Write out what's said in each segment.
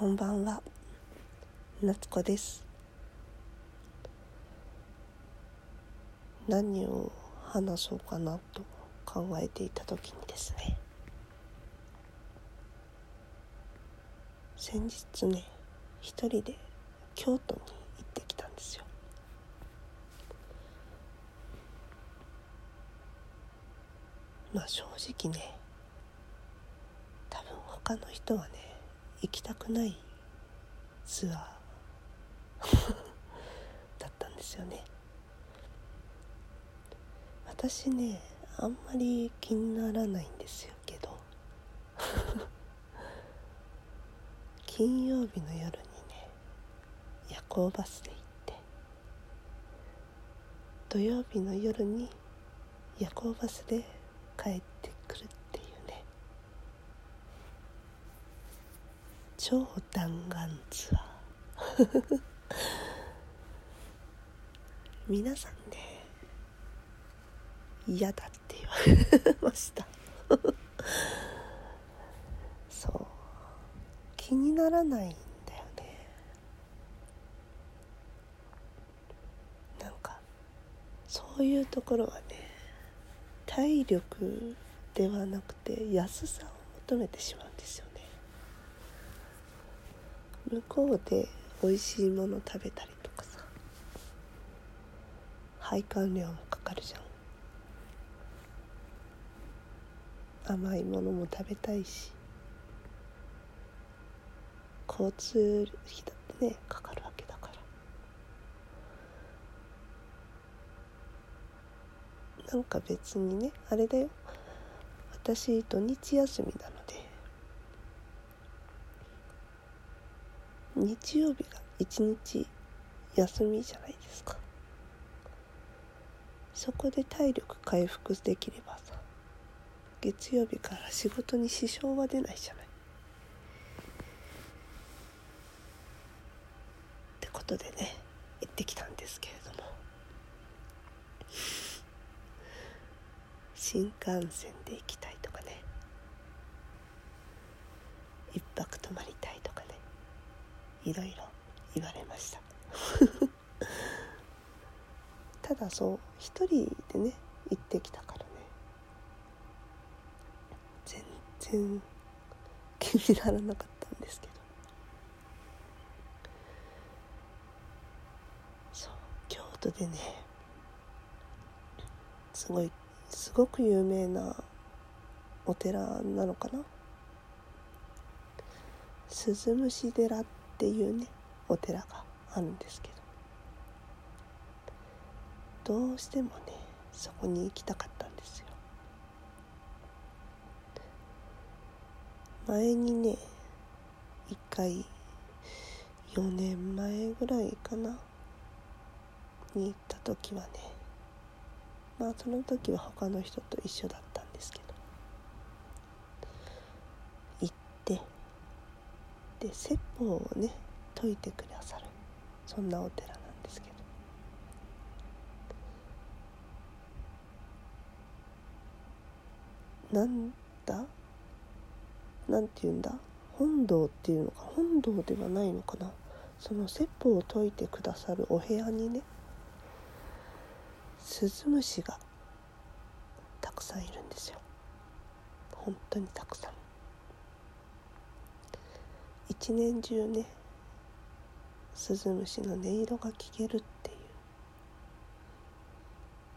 こんばんは。夏子です。何を話そうかなと考えていた時にですね。先日ね一人で京都に行ってきたんですよ。まあ正直ね多分他の人はね行きたくないツアー。だったんですよね。私ねあんまり気にならないんですよけど。金曜日の夜にね夜行バスで行って。土曜日の夜に夜行バスで帰ってくる超弾丸ツアー。皆さんね嫌だって言われました。そう。気にならないんだよね。なんかそういうところはね体力ではなくて安さを求めてしまうんですよ向こうで美味しいもの食べたりとかさ。配管料もかかるじゃん。甘いものも食べたいし。交通費だってねかかるわけだから。なんか別にねあれだよ。私土日休みなので。日曜日が一日休みじゃないですか。そこで体力回復できればさ月曜日から仕事に支障は出ないじゃない。ってことでね行ってきたんですけれども。新幹線で行きたいとかね。一泊泊まりいろいろ言われました。ただそう一人でね行ってきたからね。全然気にならなかったんですけど。そう京都でねすごいすごく有名なお寺なのかな？鈴虫寺ってっていうねお寺があるんですけど。どうしてもねそこに行きたかったんですよ。前にね一回4年前ぐらいかなに行った時はねまあその時は他の人と一緒だったんですけど行ってで説法をね説いてくださる。そんなお寺なんですけど。なんだ？なんて言うんだ？本堂っていうのか？本堂ではないのかな？その説法を説いてくださるお部屋にねスズムシがたくさんいるんですよ。本当にたくさん。一年中ねスズムシの音色が聞けるっていう。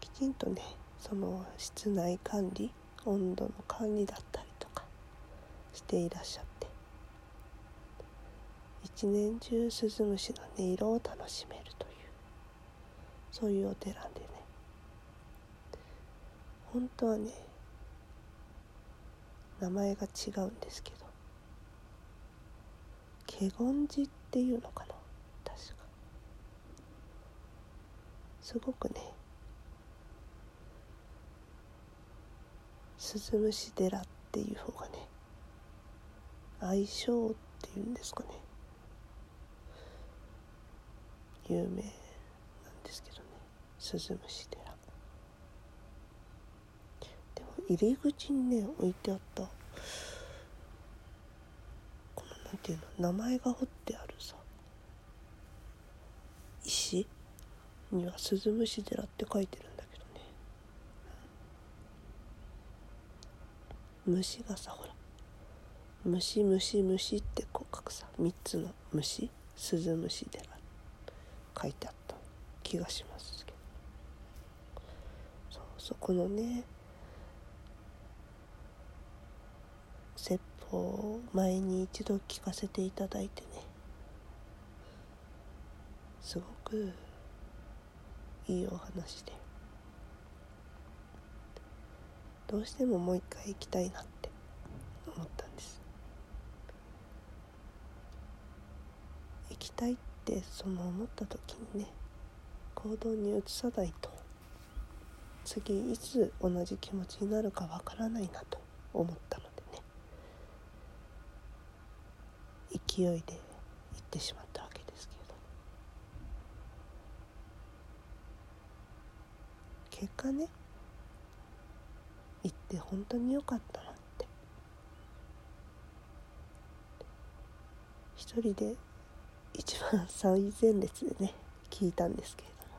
きちんとねその室内管理温度の管理だったりとかしていらっしゃって。一年中スズムシの音色を楽しめるというそういうお寺でね。本当はね名前が違うんですけど華厳寺っていうのかな？確か。すごくね。鈴虫寺っていう方がね相性っていうんですかね。有名なんですけどね。鈴虫寺。でも入り口にね置いてあったていうの名前が彫ってあるさ石には鈴虫寺って書いてるんだけどね虫がさほら虫虫虫ってこう書くさ3つの虫鈴虫寺書いてあった気がしますけどそうそこのね説法を前に一度聞かせていただいてね。すごくいいお話で。どうしてももう一回行きたいなって思ったんです。行きたいってその思った時にね行動に移さないと次いつ同じ気持ちになるかわからないなと思ったのでね勢いで行ってしまったわけですけど。結果ね行って本当に良かったなって。一人で一番最前列でね聞いたんですけれども。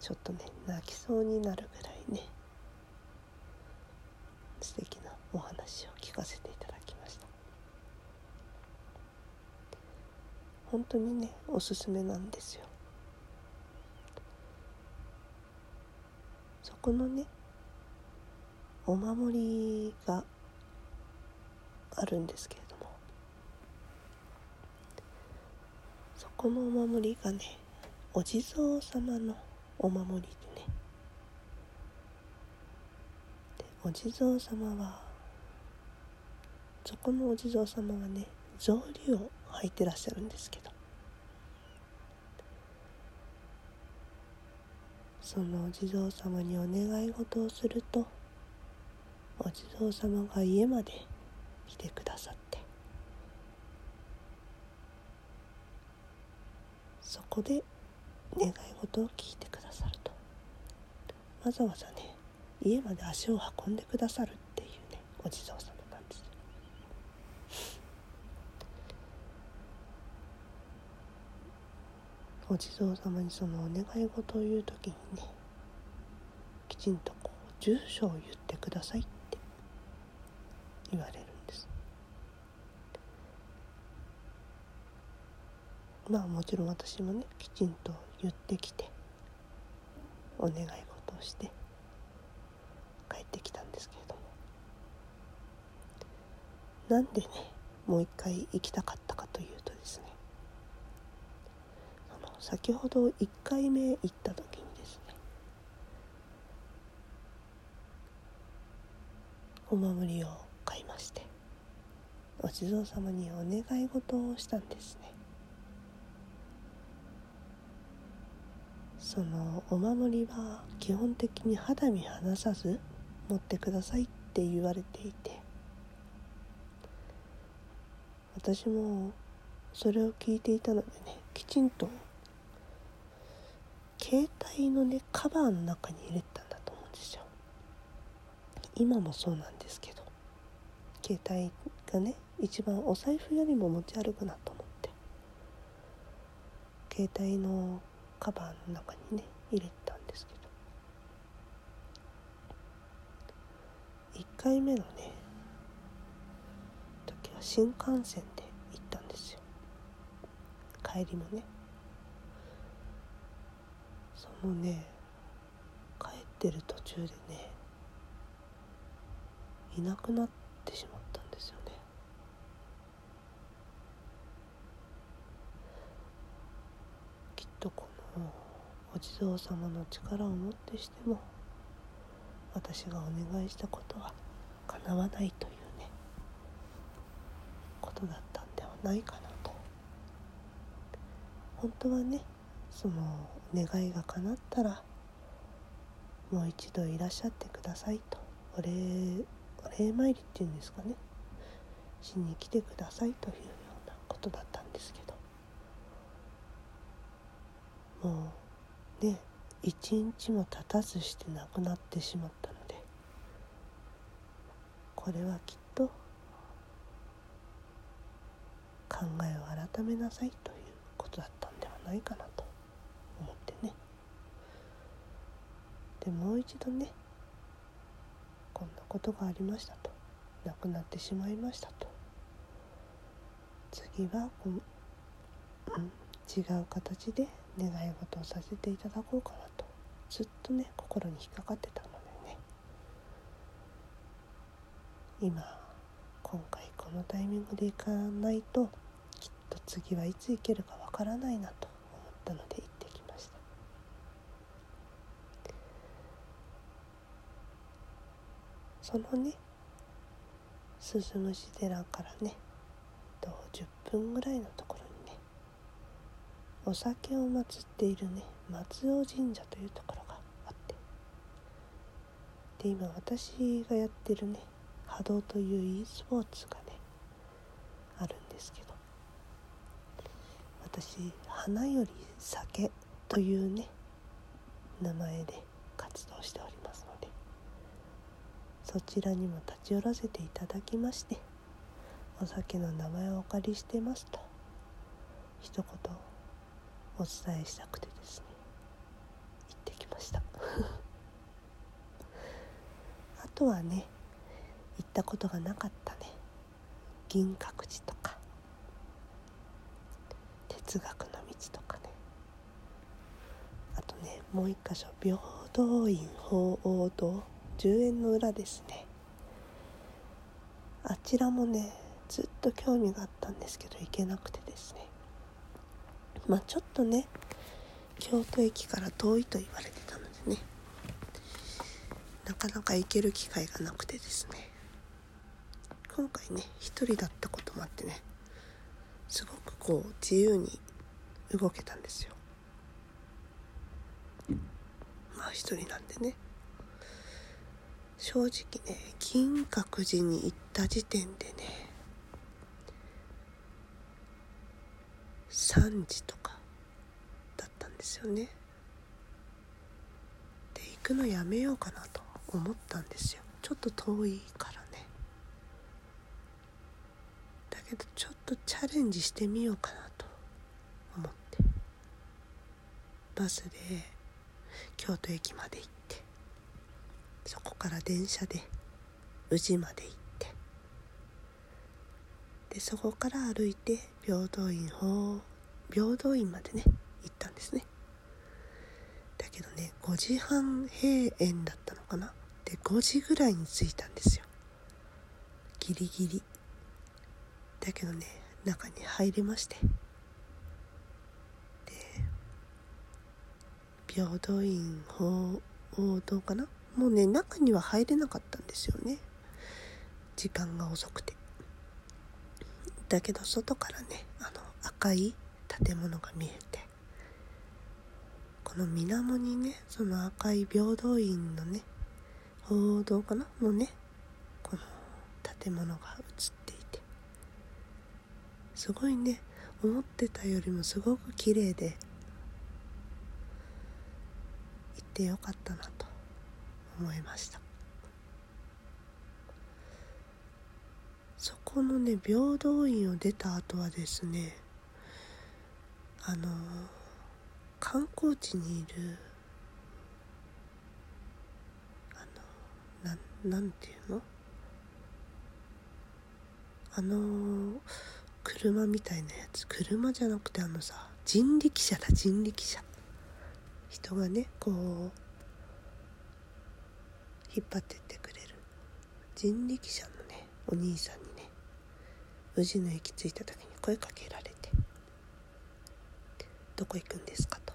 ちょっとね泣きそうになるぐらいね素敵なお話を。聞かせていただきました。本当にねおすすめなんですよ。そこのねお守りがあるんですけれども。そこのお守りがねお地蔵様のお守りでね。でお地蔵様はそこのお地蔵様はね草履を履いてらっしゃるんですけど。そのお地蔵様にお願い事をするとお地蔵様が家まで来てくださって。そこで願い事を聞いてくださると。わざわざね家まで足を運んでくださるっていうねお地蔵様なんですお地蔵様にそのお願い事を言う時にねきちんとこう住所を言ってくださいって言われるんです。まあもちろん私もねきちんと言ってきてお願い事をして帰ってきたんですけれども。なんでねもう一回行きたかったかというと先ほど1回目行った時にですねお守りを買いましてお地蔵様にお願い事をしたんですね。そのお守りは基本的に肌身離さず持ってくださいって言われていて私もそれを聞いていたのでねきちんと携帯のねカバーの中に入れたんだと思うんですよ。今もそうなんですけど。携帯がね一番お財布よりも持ち歩くなと思って。携帯のカバーの中にね入れたんですけど。1回目のね時は新幹線で行ったんですよ。帰りもね。そのね帰ってる途中でねいなくなってしまったんですよね。きっとこのお地蔵様の力をもってしても私がお願いしたことは叶わないというねことだったんではないかなと。本当はねその願いが叶ったらもう一度いらっしゃってくださいと。お礼お礼参りっていうんですかね。しに来てくださいというようなことだったんですけど。もうね一日も経たずして亡くなってしまったのでこれはきっと考えを改めなさいということだったんではないかなと思ってねでもう一度ねこんなことがありましたと。亡くなってしまいましたと。次はこの、うん、違う形で願い事をさせていただこうかなと。ずっとね心に引っかかってたのでね。今今回このタイミングで行かないときっと次はいつ行けるかわからないなと思ったので行ってきましたそのね鈴虫寺からね。と10分ぐらいのところにね。お酒を祀っているね。松尾神社というところがあって。で今私がやってるね。波動という e スポーツがね。あるんですけど。私花より酒というね。名前で活動しておりますのでそちらにも立ち寄らせていただきましてお酒の名前をお借りしてますと一言お伝えしたくてですね行ってきました。あとはね行ったことがなかったね銀閣寺とか哲学の道とかねあとねもう一箇所平等院鳳凰堂10円の裏ですね。あちらもねずっと興味があったんですけど行けなくてですね。まあちょっとね京都駅から遠いと言われてたのでねなかなか行ける機会がなくてですね。今回ね一人だったこともあってねすごくこう自由に動けたんですよ。まあ一人なんでね。正直ね金閣寺に行った時点でね3時とかだったんですよね。で行くのやめようかなと思ったんですよ。ちょっと遠いからね。だけどちょっとチャレンジしてみようかなと思って。バスで京都駅まで行って。そこから電車で宇治まで行ってでそこから歩いて平等院法平等院までね行ったんですね。だけどね5時半閉園だったのかな。で5時ぐらいに着いたんですよ。ギリギリ。だけどね中に入れまして。で平等院法王堂かな。もうね中には入れなかったんですよね。時間が遅くて。だけど外からねあの赤い建物が見えて。この水面にねその赤い平等院のね報道かな？のねこの建物が映っていて。すごいね思ってたよりもすごく綺麗で。行ってよかったなと。思いました。そこのね平等院を出た後はですねあの観光地にいるあのななんていうの？あの車みたいなやつ。車じゃなくてあのさ人力車だ人力車。人がねこう引っ張ってってくれる人力車のねお兄さんにね宇治の駅着いた時に声かけられて「どこ行くんですか?」と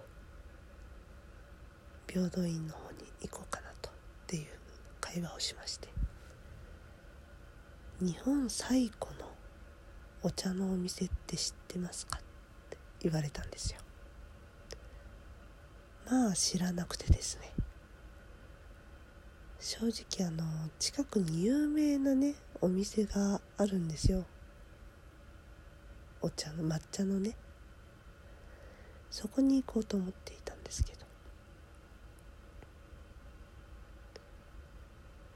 「平等院の方に行こうかなと」っていう会話をしまして「日本最古のお茶のお店って知ってますか?」って言われたんですよまあ知らなくてですね正直あの近くに有名なねお店があるんですよ。お茶の抹茶のね。そこに行こうと思っていたんですけど。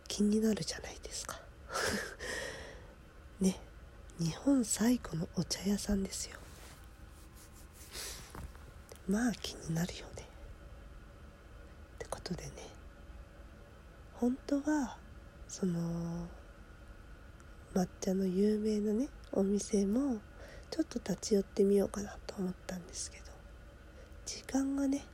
気になるじゃないですか。ね。日本最古のお茶屋さんですよ。まあ気になるよね。ってことでね。本当はその抹茶の有名なねお店もちょっと立ち寄ってみようかなと思ったんですけど時間がね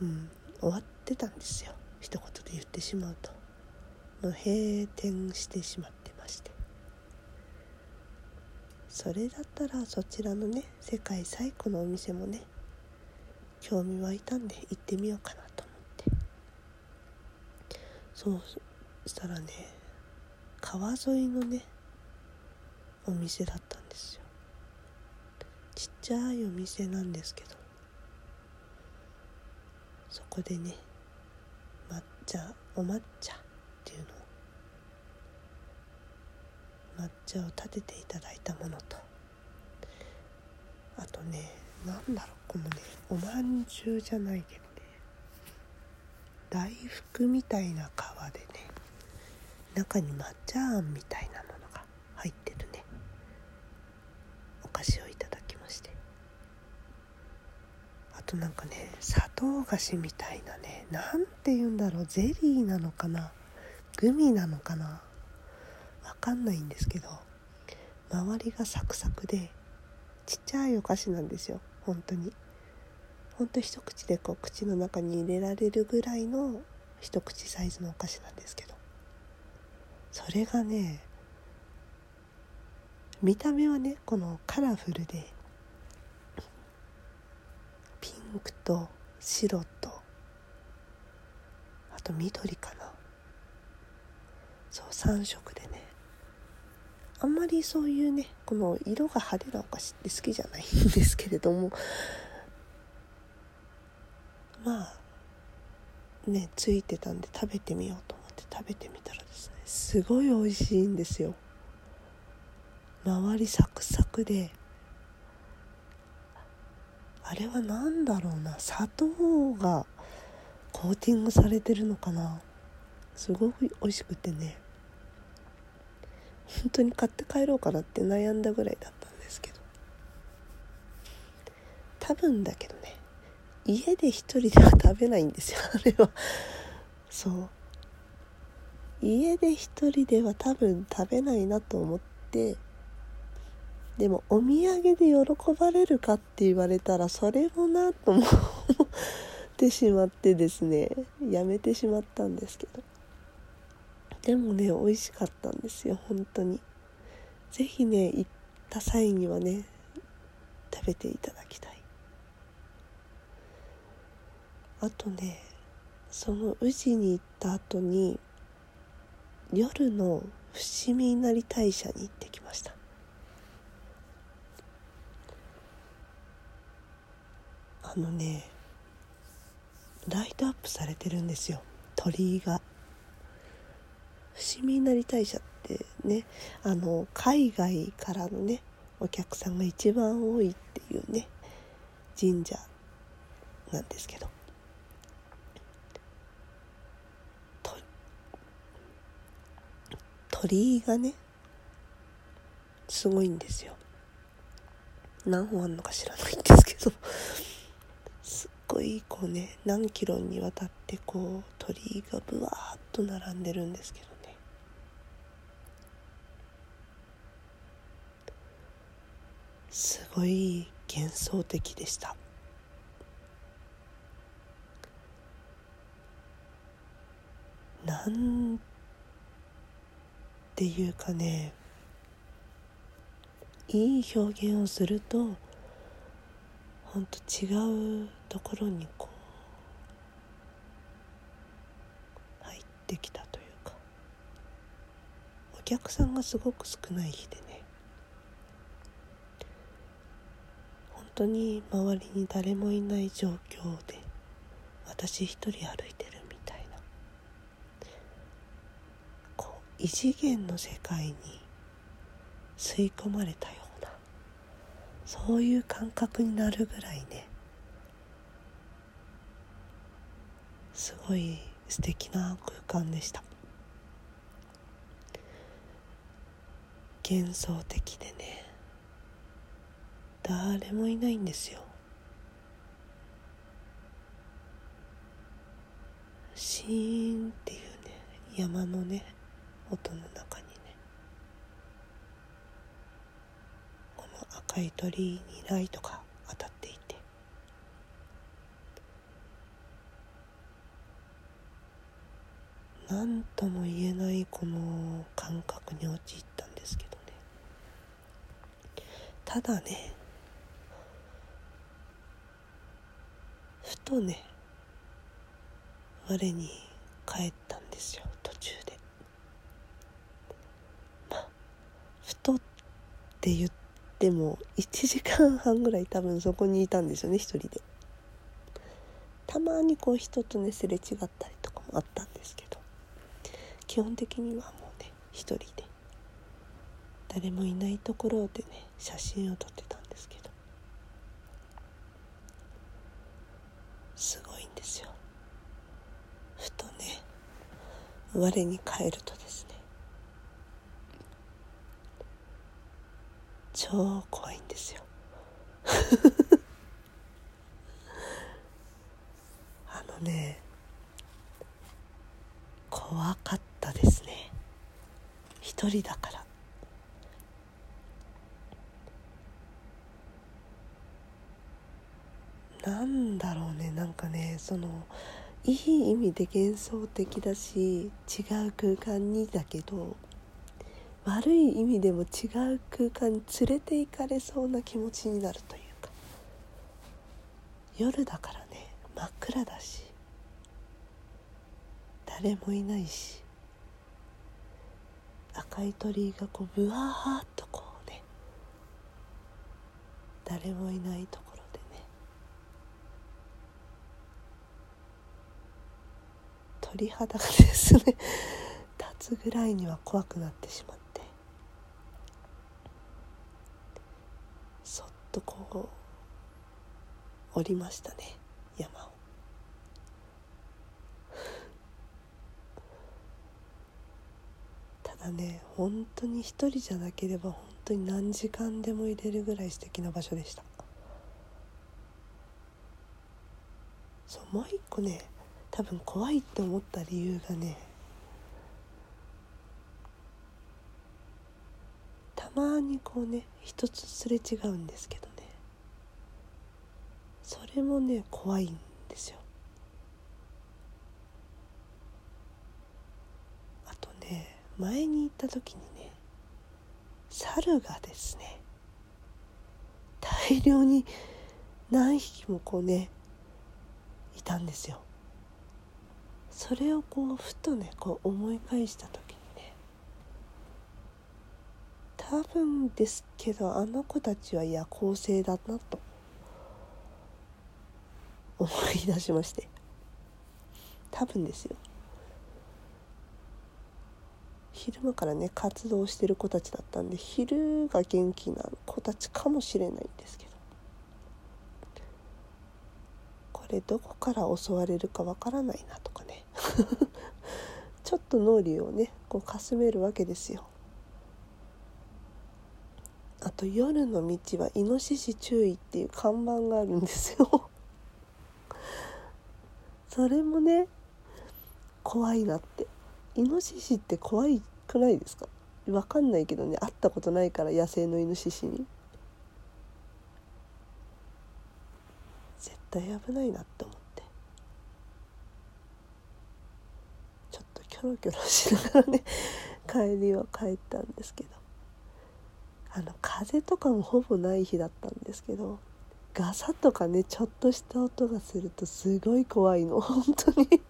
うん終わってたんですよ。一言で言ってしまうと。もう閉店してしまってまして。それだったらそちらのね世界最古のお店もね興味湧いたんで行ってみようかなと思って。そうしたらね川沿いのねお店だったんですよ。ちっちゃいお店なんですけど。そこでね抹茶お抹茶っていうの抹茶を立てていただいたものと。あとねなんだろう。このねおまんじゅうじゃないけどね。大福みたいな皮でね中に抹茶あんみたいなものが入ってるね。お菓子をいただきまして。あとなんかね砂糖菓子みたいなねなんて言うんだろうゼリーなのかなグミなのかなわかんないんですけど周りがサクサクでちっちゃいお菓子なんですよ本当に。本当一口でこう口の中に入れられるぐらいの一口サイズのお菓子なんですけど。それがね見た目はねこのカラフルでピンクと白とあと緑かな。そう3色でね。あんまりそういうねこの色が派手なお菓子って好きじゃないんですけれどもまあねついてたんで食べてみようと思って食べてみたらですねすごい美味しいんですよ。周りサクサクで。あれは何だろうな砂糖がコーティングされてるのかな。すごく美味しくてね。本当に買って帰ろうかなって悩んだぐらいだったんですけど。多分だけどね。家で一人では食べないんですよ。あれは。そう。家で一人では多分食べないなと思って。でもお土産で喜ばれるかって言われたらそれもなと思ってしまってですね。やめてしまったんですけど。でもね美味しかったんですよ本当に。是非ね行った際にはね食べていただきたい。あとねその宇治に行った後に夜の伏見稲荷大社に行ってきました。あのねライトアップされてるんですよ。鳥居が。伏見稲荷大社ってねあの海外からのねお客さんが一番多いっていうね神社なんですけど。鳥居がねすごいんですよ。何本あるのか知らないんですけど。すっごいこうね何キロにわたってこう鳥居がぶわーっと並んでるんですけどね。すごい幻想的でした。なんっていうかねいい表現をするとほんと違うところにこう入ってきたというかお客さんがすごく少ない日でね本当に周りに誰もいない状況で私一人歩いてる異次元の世界に吸い込まれたようなそういう感覚になるぐらいねすごい素敵な空間でした。幻想的でね誰もいないんですよ。シーンっていうね山のね音の中にね。この赤い鳥にライトが当たっていて。何とも言えないこの感覚に陥ったんですけどね。ただねふとね我に帰ったんですよ途中でまあふとって言っても1時間半ぐらい多分そこにいたんですよね一人で。たまにこう人とねすれ違ったりとかもあったんですけど。基本的にはもうね一人で。誰もいないところでね写真を撮ってたんですけど。すごいんですよ。ふとね我に返るとですね超怖いんですよ。あのね怖かったですね。一人だから。なんだろうねなんかねそのいい意味で幻想的だし違う空間にだけど悪い意味でも違う空間に連れて行かれそうな気持ちになるというか。夜だからね真っ暗だし。誰もいないし。赤い鳥居がこうぶわーっとこうね。誰もいないところでね。鳥肌がですね立つぐらいには怖くなってしまってそっとこう降りましたね山を。ただね本当に一人じゃなければ本当に何時間でも入れるぐらい素敵な場所でしたそうもう一個ね多分怖いって思った理由がねたまにこうね一つすれ違うんですけどね。それもね怖いんですよ。あとね前に行った時にね猿がですね大量に何匹もこうねいたんですよ。それをこうふとねこう思い返した時にね多分ですけどあの子たちは夜行性だなと。思い出しまして。多分ですよ。昼間からね活動してる子たちだったんで昼が元気な子たちかもしれないんですけど。これどこから襲われるかわからないなとかね。ちょっと脳裏をねこうかすめるわけですよ。あと夜の道はイノシシ注意っていう看板があるんですよ。それもね怖いなって。イノシシって怖いくないですか？わかんないけどね会ったことないから野生のイノシシに。絶対危ないなって思って。ちょっとキョロキョロしながらね帰りは帰ったんですけど。あの風とかもほぼない日だったんですけどガサとかねちょっとした音がするとすごい怖いの。本当に。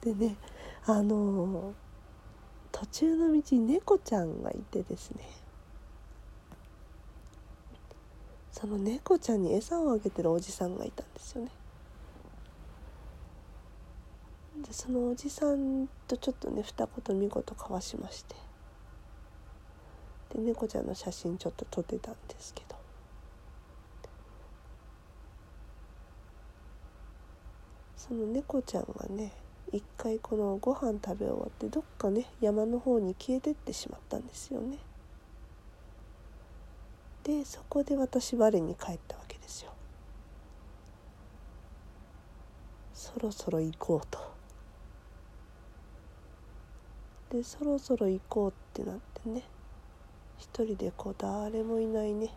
でねあの途中の道に猫ちゃんがいてですね。その猫ちゃんに餌をあげてるおじさんがいたんですよね。でそのおじさんとちょっとね二言三言交わしまして。で猫ちゃんの写真ちょっと撮ってたんですけど。その猫ちゃんがね一回このご飯食べ終わってどっかね山の方に消えてってしまったんですよね。でそこで私我に帰ったわけですよ。そろそろ行こうと。でそろそろ行こうってなってね一人でこう誰もいないね。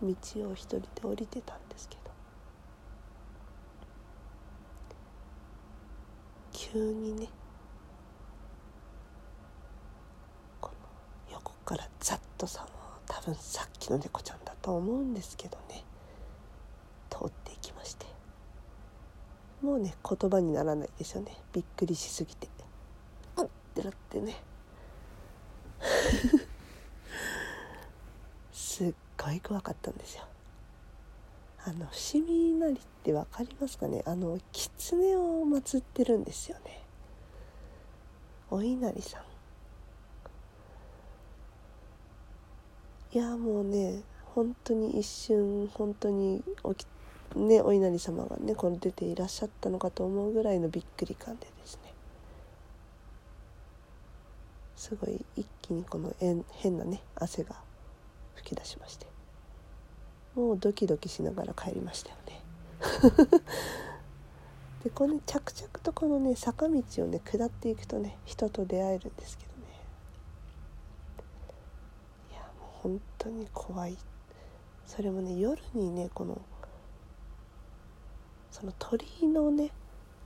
道を一人で降りてたんですけど。急にねこの横からざっとさ多分さっきの猫ちゃんだと思うんですけどね。通っていきまして。もうね言葉にならないですよね。びっくりしすぎて。うんってなってね。すっごい怖かったんですよ。あの伏見稲荷って分かりますかね？あの狐を祀ってるんですよね。お稲荷さん。いやもうね本当に一瞬本当におきねお稲荷様がねこの出ていらっしゃったのかと思うぐらいのびっくり感でですごい一気にこの変なね汗が噴き出しまして。もうドキドキしながら帰りましたよね。でこれ、ね、着々とこのね坂道をね下っていくとね人と出会えるんですけどね。いやもう本当に怖い。それもね夜にねこのその鳥居のね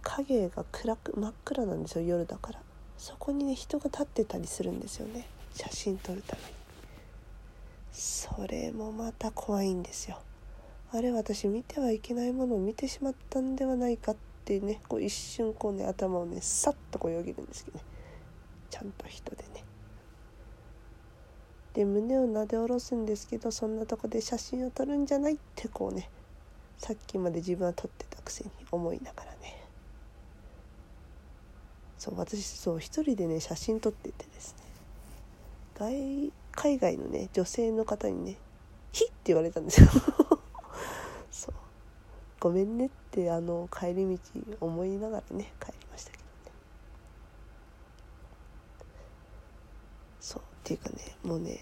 影が暗く真っ暗なんですよ夜だから。そこにね人が立ってたりするんですよね。写真撮るために。それもまた怖いんですよ。あれ私見てはいけないものを見てしまったんではないかってねこう一瞬こうね頭をねさっとこうよぎるんですけどね。ちゃんと人でね。で胸をなで下ろすんですけどそんなとこで写真を撮るんじゃないってこうねさっきまで自分は撮ってたくせに思いながらね。そう私そう一人でね写真撮っててですね。外海外のね女性の方にね「ひ」って言われたんですよ。そうごめんねってあの帰り道思いながらね帰りましたけどね。そう。っていうかねもうね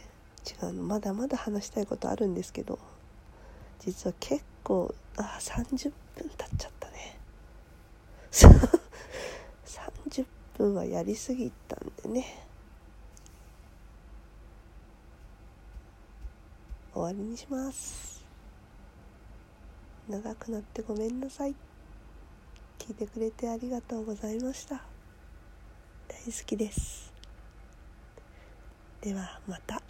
違うの。まだまだ話したいことあるんですけど実は結構あ30分経っちゃったね。30分はやりすぎたんでね。終わりにします。長くなってごめんなさい。聞いてくれてありがとうございました。大好きです。ではまた。